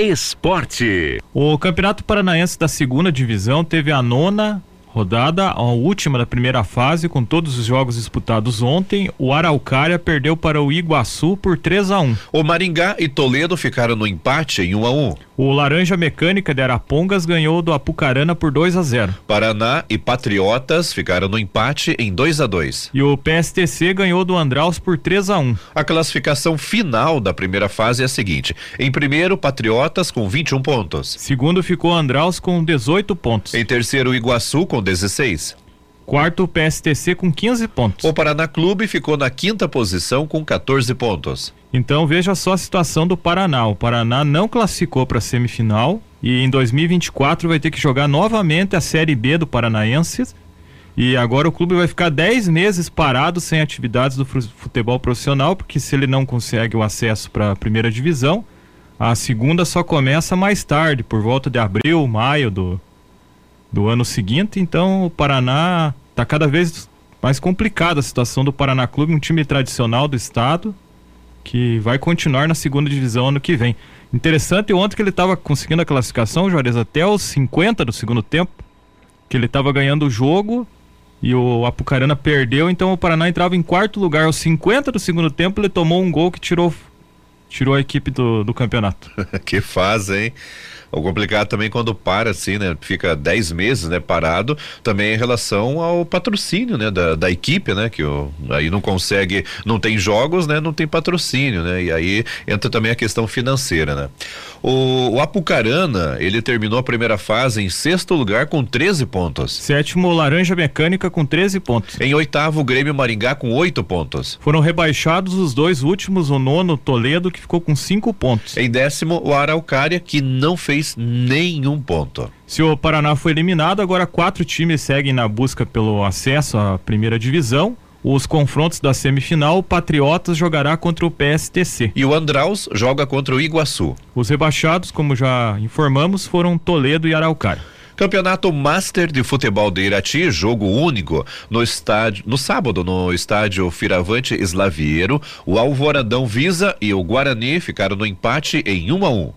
Esporte. O Campeonato Paranaense da segunda divisão teve a nona rodada, a última da primeira fase, com todos os jogos disputados ontem, o Araucária perdeu para o Iguaçu por 3 a 1. O Maringá e Toledo ficaram no empate em 1 a 1. O Laranja Mecânica de Arapongas ganhou do Apucarana por 2 a 0. Paraná e Patriotas ficaram no empate em 2 a 2. E o PSTC ganhou do Andraus por 3 a 1. A classificação final da primeira fase é a seguinte: em primeiro, Patriotas com 21 pontos. Segundo ficou Andraus com 18 pontos. Em terceiro, Iguaçu com 16. Quarto, o PSTC com 15 pontos. O Paraná Clube ficou na quinta posição com 14 pontos. Então veja só a situação do Paraná. O Paraná não classificou para a semifinal e em 2024 vai ter que jogar novamente a Série B do Paranaense. E agora o clube vai ficar 10 meses parado sem atividades do futebol profissional, porque se ele não consegue o acesso para a primeira divisão, a segunda só começa mais tarde, por volta de abril, maio do, do ano seguinte. Então o Paraná está cada vez mais complicada a situação do Paraná Clube, um time tradicional do estado que vai continuar na segunda divisão ano que vem. Interessante ontem que ele estava conseguindo a classificação, Juarez, até os 50 do segundo tempo, que ele estava ganhando o jogo e o Apucarana perdeu, então o Paraná entrava em quarto lugar aos 50 do segundo tempo, ele tomou um gol que tirou tirou a equipe do, do campeonato. que fase, hein? O complicado também quando para assim, né? Fica 10 meses, né? Parado, também em relação ao patrocínio, né? Da, da equipe, né? Que o, aí não consegue, não tem jogos, né? Não tem patrocínio, né? E aí entra também a questão financeira, né? O, o Apucarana, ele terminou a primeira fase em sexto lugar com 13 pontos. Sétimo, Laranja Mecânica com 13 pontos. Em oitavo, o Grêmio Maringá com 8 pontos. Foram rebaixados os dois últimos, o nono, Toledo, que ficou com 5 pontos. Em décimo, o Araucária, que não fez nenhum ponto. Se o Paraná foi eliminado, agora quatro times seguem na busca pelo acesso à primeira divisão os confrontos da semifinal, o Patriotas jogará contra o PSTC. E o Andraus joga contra o Iguaçu. Os rebaixados, como já informamos, foram Toledo e Araucária. Campeonato Master de Futebol de Irati, jogo único no estádio, no sábado no estádio Firavante Slaviero, o Alvoradão Visa e o Guarani ficaram no empate em 1 a 1.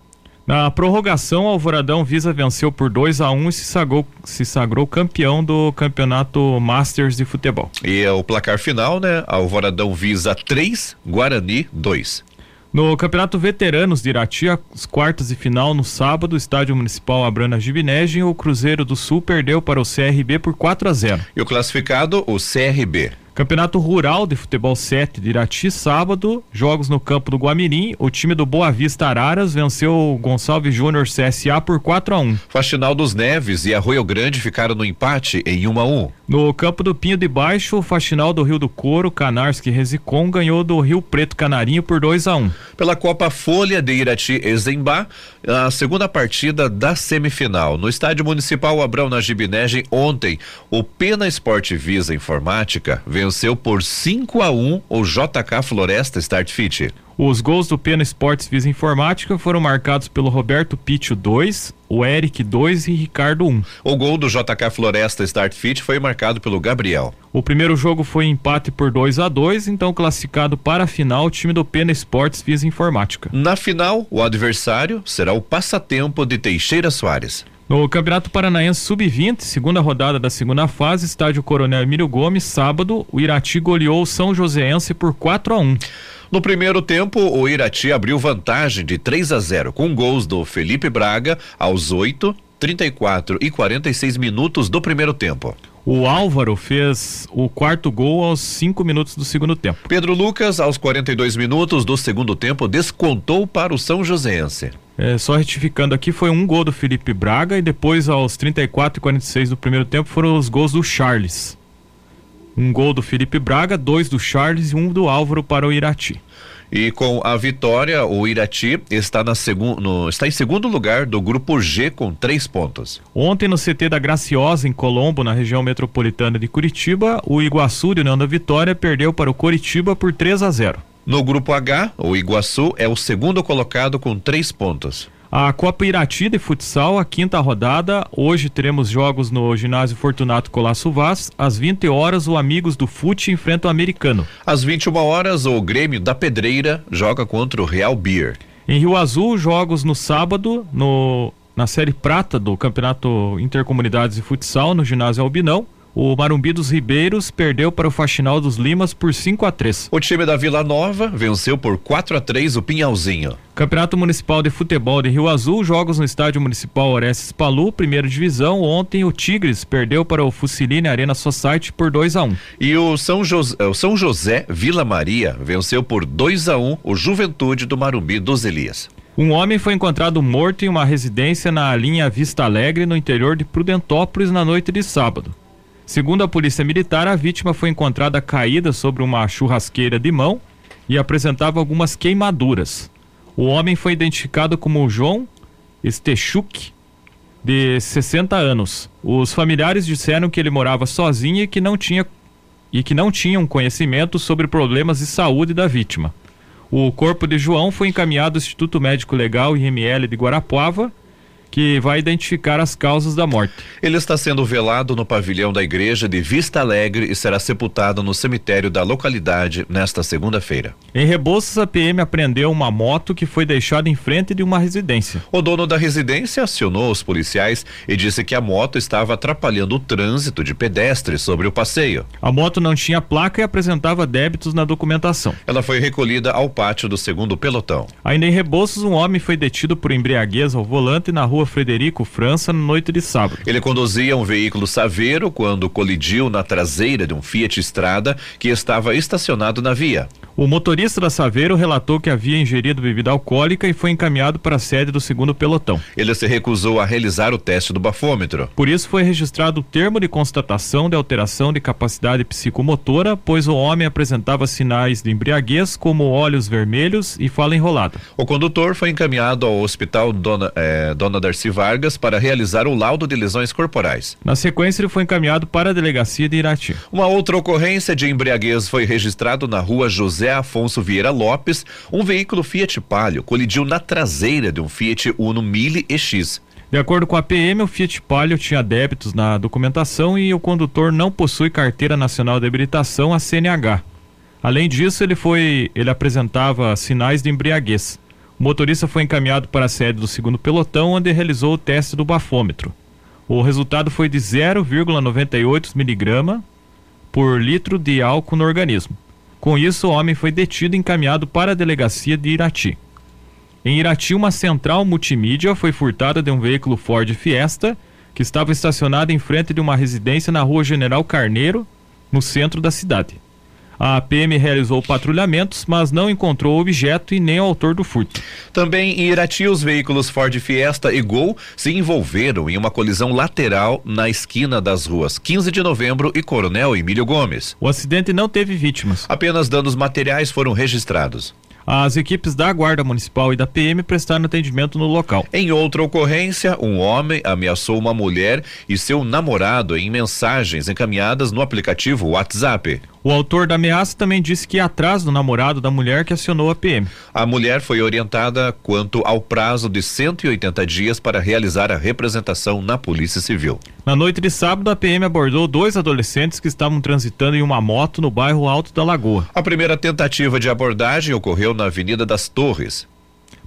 Na prorrogação, o Alvoradão Visa venceu por 2 a 1 um e se sagrou, se sagrou campeão do campeonato Masters de futebol. E é o placar final, né? Alvoradão Visa 3, Guarani 2. No Campeonato Veteranos de Irati, as quartas e final no sábado, o Estádio Municipal Abrana Gibinegem, o Cruzeiro do Sul perdeu para o CRB por 4 a 0. E o classificado, o CRB. Campeonato Rural de Futebol 7 de Irati, sábado, jogos no campo do Guamirim. O time do Boa Vista Araras venceu o Gonçalves Júnior CSA por 4 a 1 Faxinal dos Neves e Arroio Grande ficaram no empate em 1 a 1 No campo do Pinho de Baixo, o Faxinal do Rio do Couro, Canarski Resicom, ganhou do Rio Preto Canarinho por 2 a 1 Pela Copa Folha de Irati Ezembá, a segunda partida da semifinal. No Estádio Municipal Abrão na Gibinegem, ontem, o Pena Esporte Visa Informática venceu venceu por 5 a 1 o JK Floresta Start Fit. Os gols do Pena Esportes Visa Informática foram marcados pelo Roberto Pitio 2, o Eric 2 e Ricardo 1. O gol do JK Floresta Start Fit foi marcado pelo Gabriel. O primeiro jogo foi empate por 2 a 2 então classificado para a final o time do Pena Esportes Visa Informática. Na final, o adversário será o Passatempo de Teixeira Soares. No Campeonato Paranaense Sub-20, segunda rodada da segunda fase, estádio Coronel Emílio Gomes, sábado, o Irati goleou o São Joséense por 4 a 1. No primeiro tempo, o Irati abriu vantagem de 3 a 0 com gols do Felipe Braga aos 8, 34 e 46 minutos do primeiro tempo. O Álvaro fez o quarto gol aos cinco minutos do segundo tempo. Pedro Lucas, aos 42 minutos do segundo tempo, descontou para o São Joséense. É, só retificando aqui, foi um gol do Felipe Braga e depois, aos 34 e 46 do primeiro tempo, foram os gols do Charles. Um gol do Felipe Braga, dois do Charles e um do Álvaro para o Irati. E com a vitória, o Irati está, na no, está em segundo lugar do grupo G com três pontos. Ontem, no CT da Graciosa, em Colombo, na região metropolitana de Curitiba, o Iguaçu de União da Vitória perdeu para o Curitiba por 3 a 0. No grupo H, o Iguaçu é o segundo colocado com três pontos. A Copa Irati de futsal, a quinta rodada. Hoje teremos jogos no ginásio Fortunato Colasso Vaz. Às 20 horas, o Amigos do Fute enfrenta o Americano. Às 21 horas, o Grêmio da Pedreira joga contra o Real Beer. Em Rio Azul, jogos no sábado, no, na Série Prata do Campeonato Intercomunidades de Futsal, no ginásio Albinão. O Marumbi dos Ribeiros perdeu para o Faxinal dos Limas por 5 a 3. O time da Vila Nova venceu por 4 a 3 o Pinhalzinho. Campeonato Municipal de Futebol de Rio Azul, jogos no Estádio Municipal Orestes Palu, primeira divisão. Ontem o Tigres perdeu para o Fusiline Arena Society por 2 a 1. E o São, José, o São José Vila Maria venceu por 2 a 1 o Juventude do Marumbi dos Elias. Um homem foi encontrado morto em uma residência na linha Vista Alegre, no interior de Prudentópolis, na noite de sábado. Segundo a Polícia Militar, a vítima foi encontrada caída sobre uma churrasqueira de mão e apresentava algumas queimaduras. O homem foi identificado como João Stechuk, de 60 anos. Os familiares disseram que ele morava sozinho e que não tinha e que não tinham conhecimento sobre problemas de saúde da vítima. O corpo de João foi encaminhado ao Instituto Médico Legal IML de Guarapuava que vai identificar as causas da morte. Ele está sendo velado no pavilhão da igreja de Vista Alegre e será sepultado no cemitério da localidade nesta segunda-feira. Em Rebouças, a PM apreendeu uma moto que foi deixada em frente de uma residência. O dono da residência acionou os policiais e disse que a moto estava atrapalhando o trânsito de pedestres sobre o passeio. A moto não tinha placa e apresentava débitos na documentação. Ela foi recolhida ao pátio do segundo pelotão. Ainda em Rebouças, um homem foi detido por embriaguez ao volante na rua Frederico França na noite de sábado. Ele conduzia um veículo Saveiro quando colidiu na traseira de um Fiat Estrada que estava estacionado na via. O motorista da Saveiro relatou que havia ingerido bebida alcoólica e foi encaminhado para a sede do segundo pelotão. Ele se recusou a realizar o teste do bafômetro. Por isso foi registrado o termo de constatação de alteração de capacidade psicomotora, pois o homem apresentava sinais de embriaguez como olhos vermelhos e fala enrolada. O condutor foi encaminhado ao hospital Dona, eh, Dona Darcy Vargas para realizar o laudo de lesões corporais. Na sequência, ele foi encaminhado para a delegacia de Irati. Uma outra ocorrência de embriaguez foi registrado na rua José Afonso Vieira Lopes. Um veículo Fiat Palio colidiu na traseira de um Fiat Uno Mille EX. De acordo com a PM, o Fiat Palio tinha débitos na documentação e o condutor não possui carteira nacional de habilitação, a CNH. Além disso, ele foi, ele apresentava sinais de embriaguez. O motorista foi encaminhado para a sede do segundo pelotão, onde realizou o teste do bafômetro. O resultado foi de 0,98 miligrama por litro de álcool no organismo. Com isso, o homem foi detido e encaminhado para a delegacia de Irati. Em Irati, uma central multimídia foi furtada de um veículo Ford Fiesta que estava estacionado em frente de uma residência na rua General Carneiro, no centro da cidade. A PM realizou patrulhamentos, mas não encontrou o objeto e nem o autor do furto. Também em Irati, os veículos Ford Fiesta e Gol se envolveram em uma colisão lateral na esquina das ruas 15 de novembro e Coronel Emílio Gomes. O acidente não teve vítimas. Apenas danos materiais foram registrados. As equipes da Guarda Municipal e da PM prestaram atendimento no local. Em outra ocorrência, um homem ameaçou uma mulher e seu namorado em mensagens encaminhadas no aplicativo WhatsApp. O autor da ameaça também disse que ia atrás do namorado da mulher que acionou a PM. A mulher foi orientada quanto ao prazo de 180 dias para realizar a representação na Polícia Civil. Na noite de sábado, a PM abordou dois adolescentes que estavam transitando em uma moto no bairro Alto da Lagoa. A primeira tentativa de abordagem ocorreu na Avenida das Torres.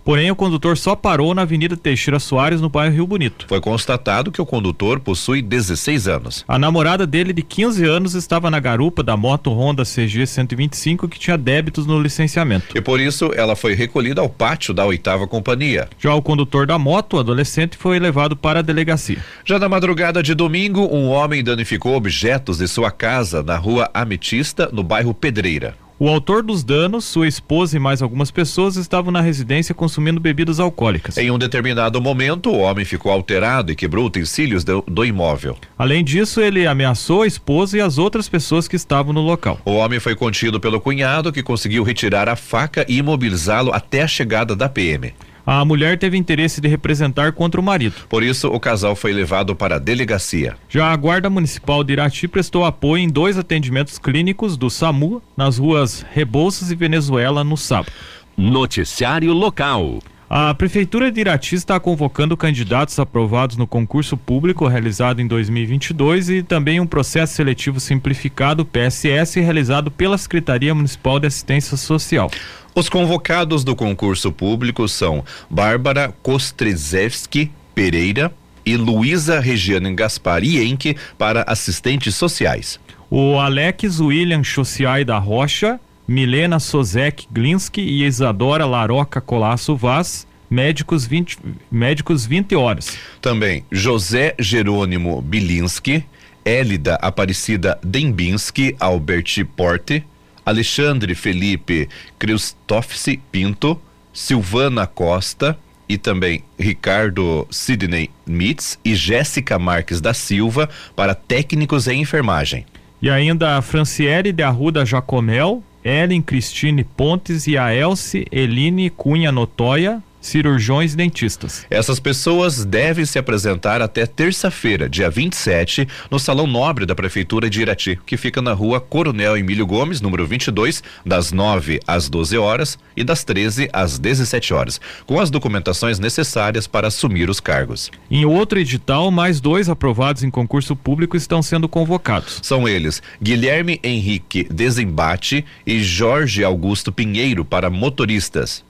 Porém, o condutor só parou na Avenida Teixeira Soares, no bairro Rio Bonito. Foi constatado que o condutor possui 16 anos. A namorada dele, de 15 anos, estava na garupa da moto Honda CG 125 que tinha débitos no licenciamento. E por isso ela foi recolhida ao pátio da oitava companhia. Já o condutor da moto, o adolescente, foi levado para a delegacia. Já na madrugada de domingo, um homem danificou objetos de sua casa na rua Ametista, no bairro Pedreira. O autor dos danos, sua esposa e mais algumas pessoas estavam na residência consumindo bebidas alcoólicas. Em um determinado momento, o homem ficou alterado e quebrou utensílios do, do, imóvel. Além disso, ele ameaçou a esposa e as outras pessoas que estavam no local. O homem foi contido pelo cunhado, que conseguiu retirar a faca e imobilizá-lo até a chegada da PM. A mulher teve interesse de representar contra o marido. Por isso, o casal foi levado para a delegacia. Já a Guarda Municipal de Irati prestou apoio em dois atendimentos clínicos do SAMU nas ruas Rebouças e Venezuela no sábado. Noticiário Local. A Prefeitura de Irati está convocando candidatos aprovados no concurso público realizado em 2022 e também um processo seletivo simplificado, PSS, realizado pela Secretaria Municipal de Assistência Social. Os convocados do concurso público são Bárbara Kostrezewski Pereira e Luísa Regiane Gasparienque para assistentes sociais. O Alex William Chociai da Rocha Milena Sozek Glinski e Isadora Laroca Colasso Vaz, médicos 20, médicos 20 horas. Também José Jerônimo Bilinski, Élida Aparecida Dembinski Alberti Porte, Alexandre Felipe Christofse Pinto, Silvana Costa e também Ricardo Sidney Mitz e Jéssica Marques da Silva para técnicos em enfermagem. E ainda a Franciele de Arruda Jacomel, Ellen Cristine Pontes e a Elce Eline Cunha Notoya, cirurgiões e dentistas. Essas pessoas devem se apresentar até terça-feira, dia 27, no Salão Nobre da Prefeitura de Irati, que fica na rua Coronel Emílio Gomes, número 22, das 9 às 12 horas e das 13 às 17 horas, com as documentações necessárias para assumir os cargos. Em outro edital, mais dois aprovados em concurso público estão sendo convocados. São eles Guilherme Henrique Desembate e Jorge Augusto Pinheiro para motoristas.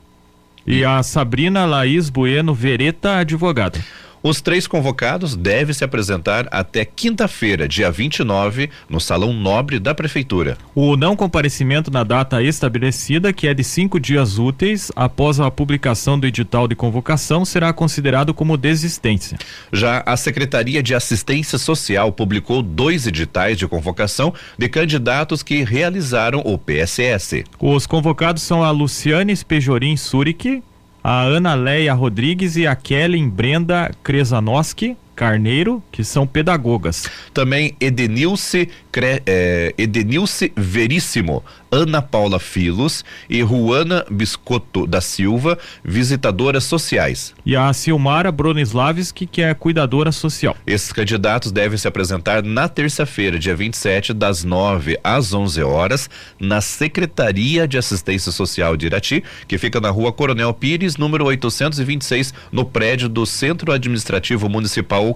E a Sabrina Laís Bueno Vereta, advogada. Os três convocados devem se apresentar até quinta-feira, dia 29, no Salão Nobre da Prefeitura. O não comparecimento na data estabelecida, que é de cinco dias úteis após a publicação do edital de convocação, será considerado como desistência. Já a Secretaria de Assistência Social publicou dois editais de convocação de candidatos que realizaram o PSS. Os convocados são a Luciane Spejorim Surik, a Ana Leia Rodrigues e a Kellen Brenda Krezanoski Carneiro, que são pedagogas. Também Edenilce, é, Edenilce Veríssimo, Ana Paula Filos e Juana Biscotto da Silva, visitadoras sociais. E a Silmara Bronislavski, que é cuidadora social. Esses candidatos devem se apresentar na terça-feira, dia 27, das 9 às 11 horas, na Secretaria de Assistência Social de Irati, que fica na rua Coronel Pires, número 826, no prédio do Centro Administrativo Municipal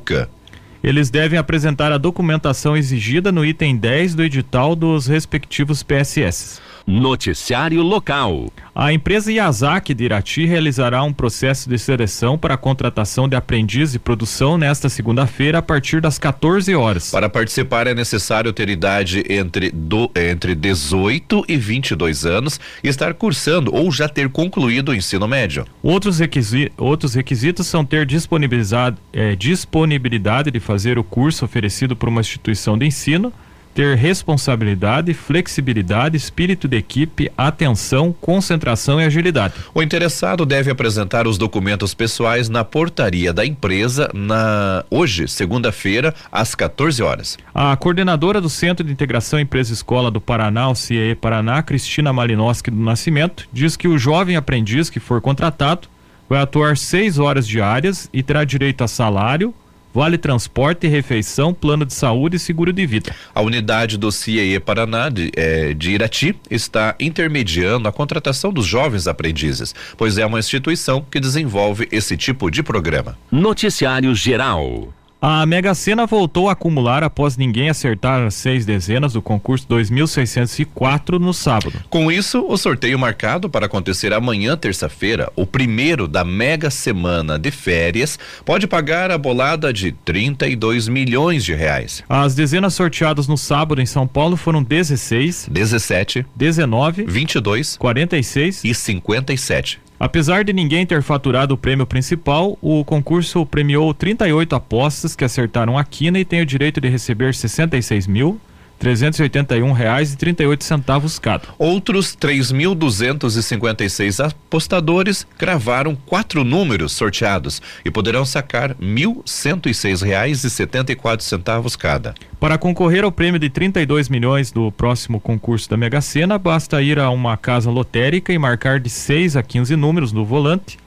eles devem apresentar a documentação exigida no item 10 do edital dos respectivos PSS. Noticiário Local. A empresa Yazaki de Irati realizará um processo de seleção para a contratação de aprendiz de produção nesta segunda-feira a partir das 14 horas. Para participar é necessário ter idade entre, do, entre 18 e 22 anos e estar cursando ou já ter concluído o ensino médio. Outros, requisi, outros requisitos são ter disponibilidade, é, disponibilidade de fazer o curso oferecido por uma instituição de ensino ter responsabilidade, flexibilidade, espírito de equipe, atenção, concentração e agilidade. O interessado deve apresentar os documentos pessoais na portaria da empresa na hoje, segunda-feira, às 14 horas. A coordenadora do Centro de Integração Empresa Escola do Paraná, o CIE Paraná, Cristina Malinowski do Nascimento, diz que o jovem aprendiz que for contratado vai atuar seis horas diárias e terá direito a salário, Vale transporte, refeição, plano de saúde e seguro de vida. A unidade do CIE Paraná de, é, de Irati está intermediando a contratação dos jovens aprendizes, pois é uma instituição que desenvolve esse tipo de programa. Noticiário Geral. A Mega Sena voltou a acumular após ninguém acertar as seis dezenas do concurso 2604 no sábado. Com isso, o sorteio marcado para acontecer amanhã, terça-feira, o primeiro da Mega Semana de Férias, pode pagar a bolada de 32 milhões de reais. As dezenas sorteadas no sábado em São Paulo foram 16, 17, 19, 22, 46 e 57. Apesar de ninguém ter faturado o prêmio principal, o concurso premiou 38 apostas que acertaram a quina e têm o direito de receber 66 mil. R$ reais e 38 centavos cada. Outros 3.256 apostadores cravaram quatro números sorteados e poderão sacar 1.106 reais e 74 centavos cada. Para concorrer ao prêmio de 32 milhões do próximo concurso da Mega Sena, basta ir a uma casa lotérica e marcar de 6 a 15 números no volante,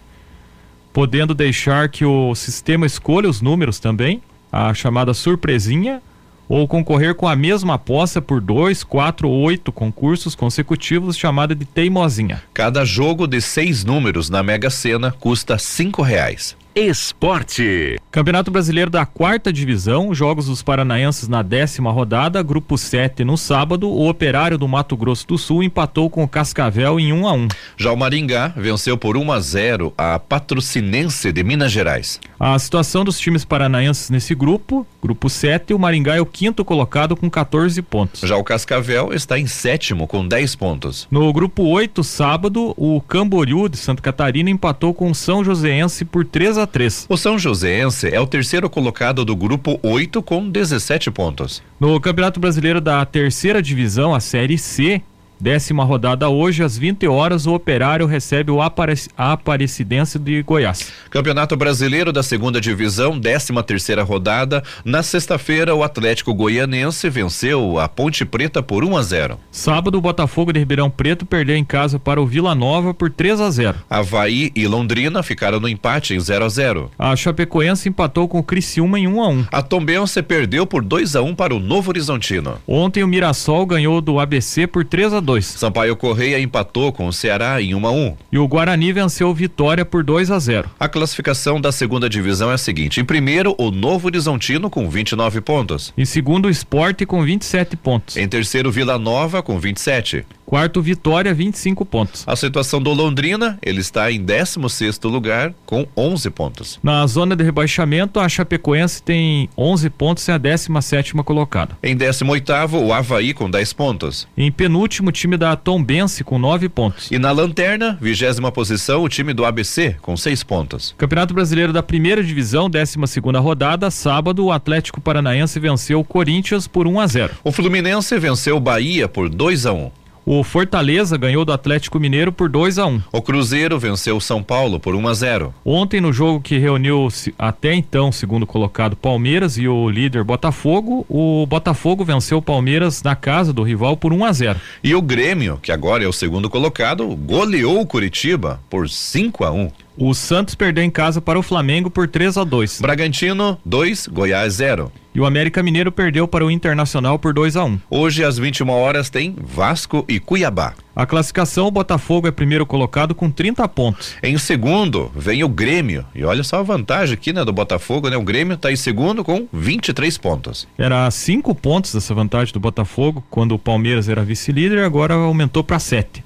podendo deixar que o sistema escolha os números também, a chamada surpresinha ou concorrer com a mesma aposta por dois, quatro ou oito concursos consecutivos chamada de teimosinha. Cada jogo de seis números na Mega Sena custa cinco reais. Esporte. Campeonato Brasileiro da Quarta Divisão, Jogos dos Paranaenses na décima rodada, Grupo 7 no sábado, o Operário do Mato Grosso do Sul empatou com o Cascavel em 1 a 1. Já o Maringá venceu por 1 a 0 a Patrocinense de Minas Gerais. A situação dos times paranaenses nesse grupo, Grupo 7, o Maringá é o quinto colocado com 14 pontos. Já o Cascavel está em sétimo com 10 pontos. No grupo 8, sábado, o Camboriú de Santa Catarina empatou com o São Joséense por 3 a 3. O São Joséense é o terceiro colocado do grupo 8 com 17 pontos. No Campeonato Brasileiro da Terceira Divisão, a Série C, Décima rodada hoje, às 20 horas, o Operário recebe o Aparec Aparecidense de Goiás. Campeonato Brasileiro da Segunda Divisão, 13 terceira rodada. Na sexta-feira, o Atlético Goianense venceu a Ponte Preta por 1 a 0. Sábado, o Botafogo de Ribeirão Preto perdeu em casa para o Vila Nova por 3 a 0. Havaí e Londrina ficaram no empate em 0 a 0. A Chapecoense empatou com o Criciúma em 1 a 1. A Tombense perdeu por 2 a 1 para o Novo Horizontino. Ontem o Mirassol ganhou do ABC por 3 a 2. Sampaio Correia empatou com o Ceará em 1 a 1. E o Guarani venceu Vitória por 2 a 0. A classificação da segunda divisão é a seguinte: em primeiro, o Novo Horizontino com 29 pontos. Em segundo, o Esporte com 27 pontos. Em terceiro, Vila Nova com 27. Quarto, Vitória, 25 pontos. A situação do Londrina, ele está em 16 lugar com 11 pontos. Na zona de rebaixamento, a Chapecoense tem 11 pontos e a 17 colocada. Em 18 o Havaí com 10 pontos. Em penúltimo, time da Tombense com 9 pontos. E na lanterna, vigésima posição, o time do ABC com 6 pontos. Campeonato Brasileiro da Primeira Divisão, 12 segunda rodada, sábado, o Atlético Paranaense venceu o Corinthians por 1 a 0. O Fluminense venceu o Bahia por 2 a 1. O Fortaleza ganhou do Atlético Mineiro por 2 a 1. O Cruzeiro venceu o São Paulo por 1 a 0. Ontem no jogo que reuniu até então segundo colocado Palmeiras e o líder Botafogo, o Botafogo venceu o Palmeiras na casa do rival por 1 a 0. E o Grêmio, que agora é o segundo colocado, goleou o Curitiba por 5 a 1. O Santos perdeu em casa para o Flamengo por 3 a 2. Bragantino 2, Goiás 0. E o América Mineiro perdeu para o Internacional por 2 a 1. Hoje às 21 horas tem Vasco e Cuiabá. A classificação, o Botafogo é primeiro colocado com 30 pontos. Em segundo, vem o Grêmio. E olha só a vantagem aqui, né, do Botafogo, né? O Grêmio está em segundo com 23 pontos. Era cinco pontos essa vantagem do Botafogo quando o Palmeiras era vice-líder, agora aumentou para 7.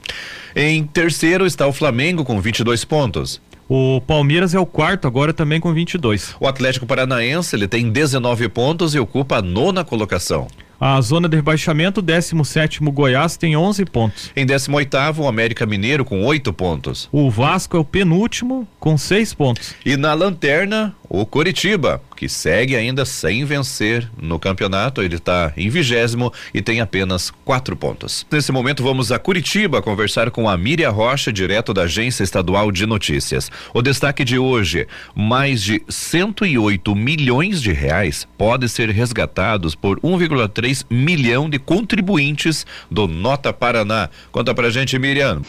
Em terceiro está o Flamengo com 22 pontos. O Palmeiras é o quarto agora também com 22. O Atlético Paranaense ele tem 19 pontos e ocupa a nona colocação. A zona de rebaixamento, 17 Goiás tem 11 pontos. Em 18 o América Mineiro com 8 pontos. O Vasco é o penúltimo com 6 pontos. E na lanterna, o Coritiba, que segue ainda sem vencer no campeonato, ele está em vigésimo e tem apenas quatro pontos. Nesse momento vamos a Curitiba conversar com a Miriam Rocha, direto da Agência Estadual de Notícias. O destaque de hoje: mais de 108 milhões de reais podem ser resgatados por 1,3 milhão de contribuintes do Nota Paraná. Conta pra gente, Miriam.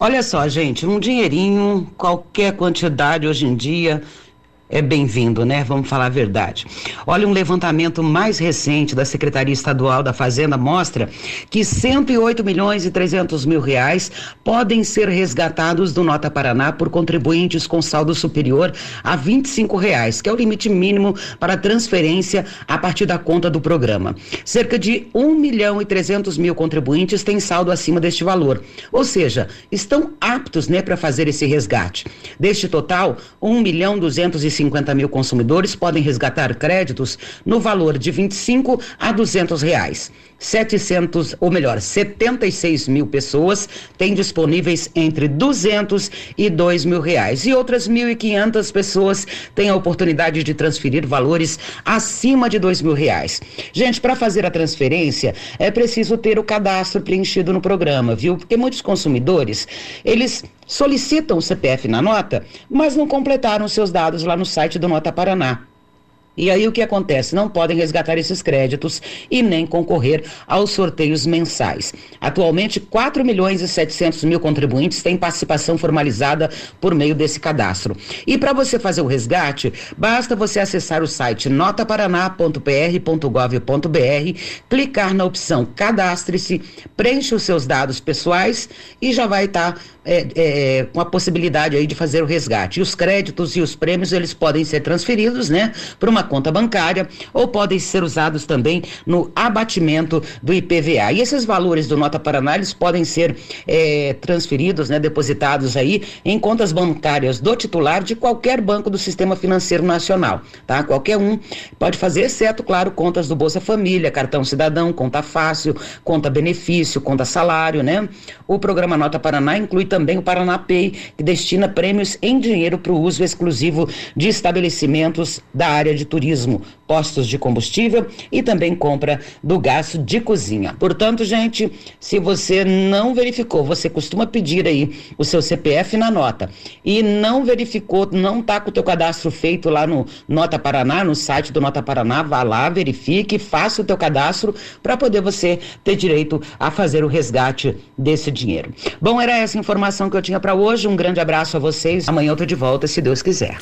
Olha só, gente, um dinheirinho, qualquer quantidade hoje em dia é bem-vindo, né? Vamos falar a verdade. Olha, um levantamento mais recente da Secretaria Estadual da Fazenda mostra que 108 milhões e 300 mil reais podem ser resgatados do Nota Paraná por contribuintes com saldo superior a 25 reais, que é o limite mínimo para transferência a partir da conta do programa. Cerca de 1 milhão e 300 mil contribuintes têm saldo acima deste valor, ou seja, estão aptos, né, para fazer esse resgate. Deste total, 1 milhão 250 150 mil consumidores podem resgatar créditos no valor de 25 a 200 reais. 700, ou melhor, 76 mil pessoas têm disponíveis entre 200 e 2 mil reais. E outras 1.500 pessoas têm a oportunidade de transferir valores acima de 2 mil reais. Gente, para fazer a transferência é preciso ter o cadastro preenchido no programa, viu? Porque muitos consumidores, eles solicitam o CPF na nota, mas não completaram seus dados lá no site do Nota Paraná. E aí o que acontece? Não podem resgatar esses créditos e nem concorrer aos sorteios mensais. Atualmente, 4 milhões e 700 mil contribuintes têm participação formalizada por meio desse cadastro. E para você fazer o resgate, basta você acessar o site notaparaná.pr.gov.br, clicar na opção Cadastre-se, preenche os seus dados pessoais e já vai estar tá, é, é, com a possibilidade aí de fazer o resgate. E os créditos e os prêmios, eles podem ser transferidos, né, para uma conta bancária ou podem ser usados também no abatimento do IPVA. E esses valores do Nota Paraná, eles podem ser é, transferidos, né, depositados aí em contas bancárias do titular de qualquer banco do Sistema Financeiro Nacional, tá? Qualquer um pode fazer, exceto, claro, contas do Bolsa Família, cartão cidadão, conta fácil, conta benefício, conta salário, né? O programa Nota Paraná inclui também o Paraná Pay, que destina prêmios em dinheiro para o uso exclusivo de estabelecimentos da área de turismo, postos de combustível e também compra do gás de cozinha. Portanto, gente, se você não verificou, você costuma pedir aí o seu CPF na nota e não verificou, não está com o teu cadastro feito lá no Nota Paraná, no site do Nota Paraná, vá lá, verifique, faça o teu cadastro para poder você ter direito a fazer o resgate desse dinheiro. Bom, era essa informação que eu tinha para hoje. Um grande abraço a vocês. Amanhã eu tô de volta, se Deus quiser.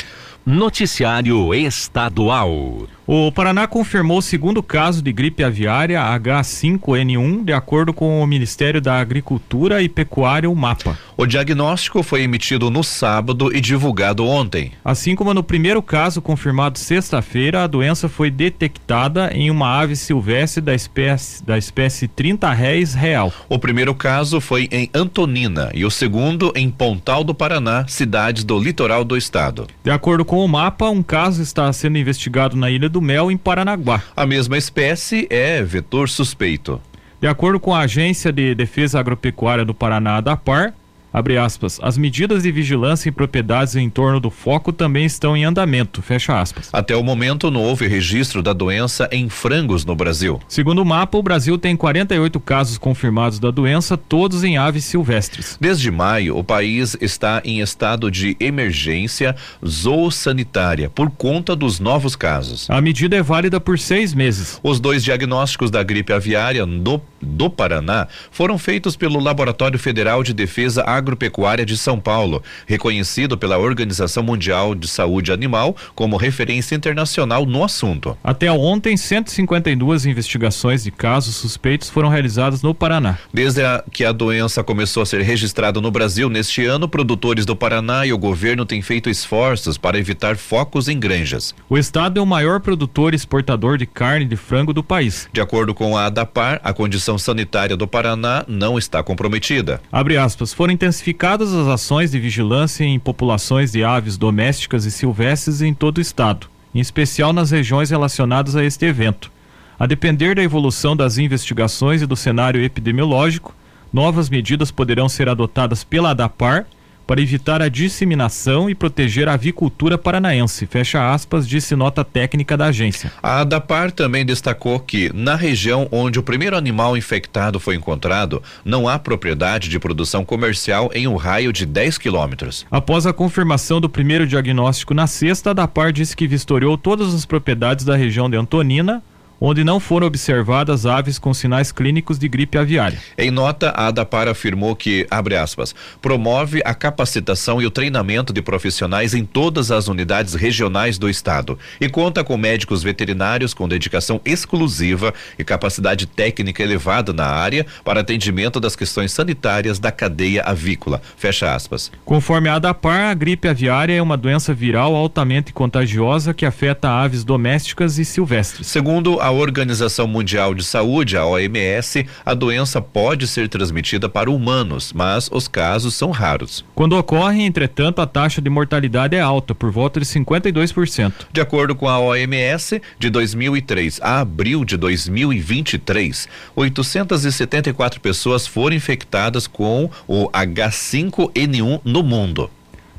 Noticiário Estadual. O Paraná confirmou o segundo caso de gripe aviária H5N1, de acordo com o Ministério da Agricultura e Pecuária, o MAPA. O diagnóstico foi emitido no sábado e divulgado ontem. Assim como no primeiro caso confirmado sexta-feira, a doença foi detectada em uma ave silvestre da espécie, da espécie 30 réis real. O primeiro caso foi em Antonina e o segundo em Pontal do Paraná, cidades do litoral do estado. De acordo com o mapa, um caso está sendo investigado na Ilha do Mel, em Paranaguá. A mesma espécie é vetor suspeito. De acordo com a Agência de Defesa Agropecuária do Paraná, da PAR, Abre aspas. As medidas de vigilância em propriedades em torno do foco também estão em andamento. Fecha aspas. Até o momento não houve registro da doença em frangos no Brasil. Segundo o mapa, o Brasil tem 48 casos confirmados da doença, todos em aves silvestres. Desde maio, o país está em estado de emergência zoossanitária por conta dos novos casos. A medida é válida por seis meses. Os dois diagnósticos da gripe aviária do, do Paraná foram feitos pelo Laboratório Federal de Defesa Agropecuária de São Paulo, reconhecido pela Organização Mundial de Saúde Animal como referência internacional no assunto. Até ontem, 152 investigações de casos suspeitos foram realizadas no Paraná. Desde a, que a doença começou a ser registrada no Brasil neste ano, produtores do Paraná e o governo têm feito esforços para evitar focos em granjas. O estado é o maior produtor e exportador de carne de frango do país. De acordo com a ADAPAR, a condição sanitária do Paraná não está comprometida. Abre aspas, foram intensificadas as ações de vigilância em populações de aves domésticas e silvestres em todo o estado, em especial nas regiões relacionadas a este evento. A depender da evolução das investigações e do cenário epidemiológico, novas medidas poderão ser adotadas pela ADAPAR para evitar a disseminação e proteger a avicultura paranaense. Fecha aspas, disse nota técnica da agência. A ADAPAR também destacou que, na região onde o primeiro animal infectado foi encontrado, não há propriedade de produção comercial em um raio de 10 quilômetros. Após a confirmação do primeiro diagnóstico na sexta, a ADAPAR disse que vistoriou todas as propriedades da região de Antonina, onde não foram observadas aves com sinais clínicos de gripe aviária. Em nota, a ADAPAR afirmou que, abre aspas, promove a capacitação e o treinamento de profissionais em todas as unidades regionais do estado e conta com médicos veterinários com dedicação exclusiva e capacidade técnica elevada na área para atendimento das questões sanitárias da cadeia avícola. Fecha aspas. Conforme a ADAPAR, a gripe aviária é uma doença viral altamente contagiosa que afeta aves domésticas e silvestres. Segundo a Organização Mundial de Saúde, a OMS, a doença pode ser transmitida para humanos, mas os casos são raros. Quando ocorre, entretanto, a taxa de mortalidade é alta, por volta de 52%. De acordo com a OMS, de 2003 a abril de 2023, 874 pessoas foram infectadas com o H5N1 no mundo.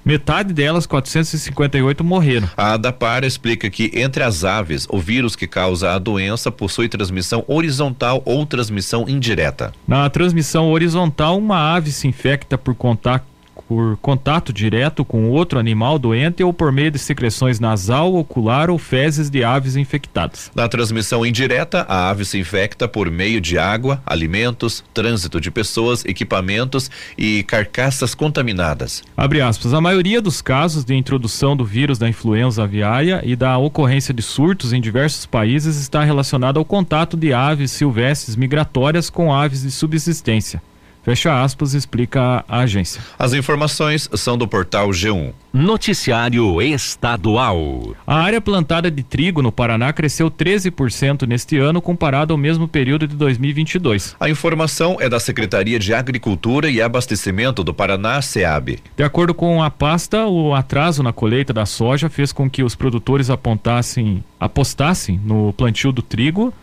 Metade delas, 458, morreram. A ADAPAR explica que entre as aves, o vírus que causa a doença possui transmissão horizontal ou transmissão indireta. Na transmissão horizontal, uma ave se infecta por contato por contato direto com outro animal doente ou por meio de secreções nasal, ocular ou fezes de aves infectadas. Na transmissão indireta, a ave se infecta por meio de água, alimentos, trânsito de pessoas, equipamentos e carcaças contaminadas. Abre aspas. A maioria dos casos de introdução do vírus da influenza aviária e da ocorrência de surtos em diversos países está relacionada ao contato de aves silvestres migratórias com aves de subsistência. Fecha aspas, explica a agência. As informações são do portal G1. Noticiário Estadual. A área plantada de trigo no Paraná cresceu 13% neste ano comparado ao mesmo período de 2022. A informação é da Secretaria de Agricultura e Abastecimento do Paraná, SEAB. De acordo com a pasta, o atraso na colheita da soja fez com que os produtores apontassem, apostassem no plantio do trigo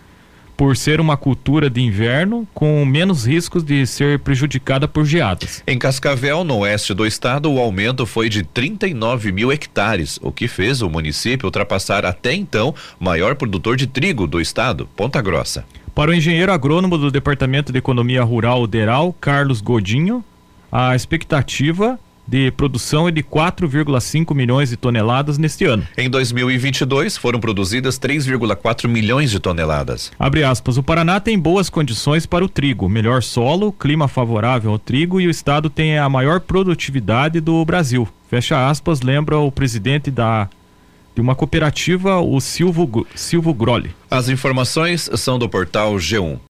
por ser uma cultura de inverno com menos riscos de ser prejudicada por geadas. Em Cascavel, no oeste do estado, o aumento foi de 39 mil hectares, o que fez o município ultrapassar até então o maior produtor de trigo do estado, Ponta Grossa. Para o engenheiro agrônomo do Departamento de Economia Rural Deral, Carlos Godinho, a expectativa de produção é de 4,5 milhões de toneladas neste ano. Em 2022, foram produzidas 3,4 milhões de toneladas. Abre aspas, o Paraná tem boas condições para o trigo, melhor solo, clima favorável ao trigo e o estado tem a maior produtividade do Brasil. Fecha aspas, lembra o presidente da de uma cooperativa, o Silvio, Silvio Grolli. As informações são do portal G1.